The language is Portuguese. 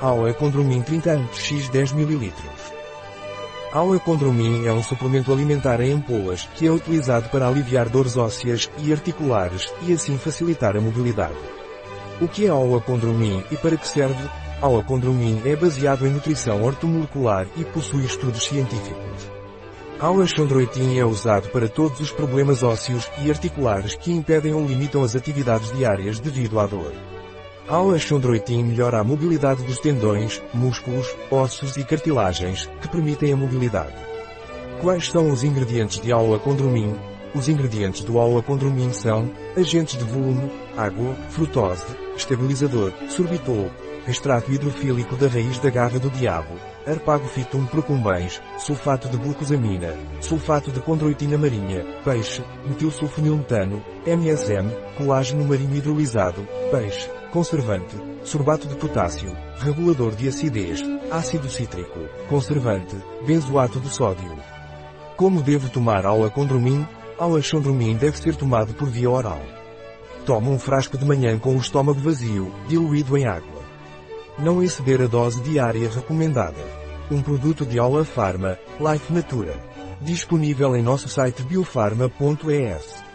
Aula Condromin 30 x 10 ml. Aula Condromin é um suplemento alimentar em ampolas que é utilizado para aliviar dores ósseas e articulares e assim facilitar a mobilidade. O que é Aula Condromin e para que serve? Aula Condromin é baseado em nutrição ortomolecular e possui estudos científicos. Aula Chondroitin é usado para todos os problemas ósseos e articulares que impedem ou limitam as atividades diárias devido à dor. Aula Chondroitin melhora a mobilidade dos tendões, músculos, ossos e cartilagens, que permitem a mobilidade. Quais são os ingredientes de Aula Condromin? Os ingredientes do Aula Condromin são agentes de volume, água, frutose, estabilizador, sorbitol, extrato hidrofílico da raiz da garra do diabo, arpagofitum procumbens, sulfato de glucosamina, sulfato de condroitina marinha, peixe, metilsulfonilmetano, MSM, colágeno marinho hidrolisado, peixe, conservante, sorbato de potássio, regulador de acidez, ácido cítrico, conservante, benzoato de sódio. Como devo tomar aula condromin? Aula chondromin deve ser tomado por via oral. Toma um frasco de manhã com o estômago vazio, diluído em água. Não exceder a dose diária recomendada. Um produto de Aula Pharma, Life Natura. Disponível em nosso site biofarma.es.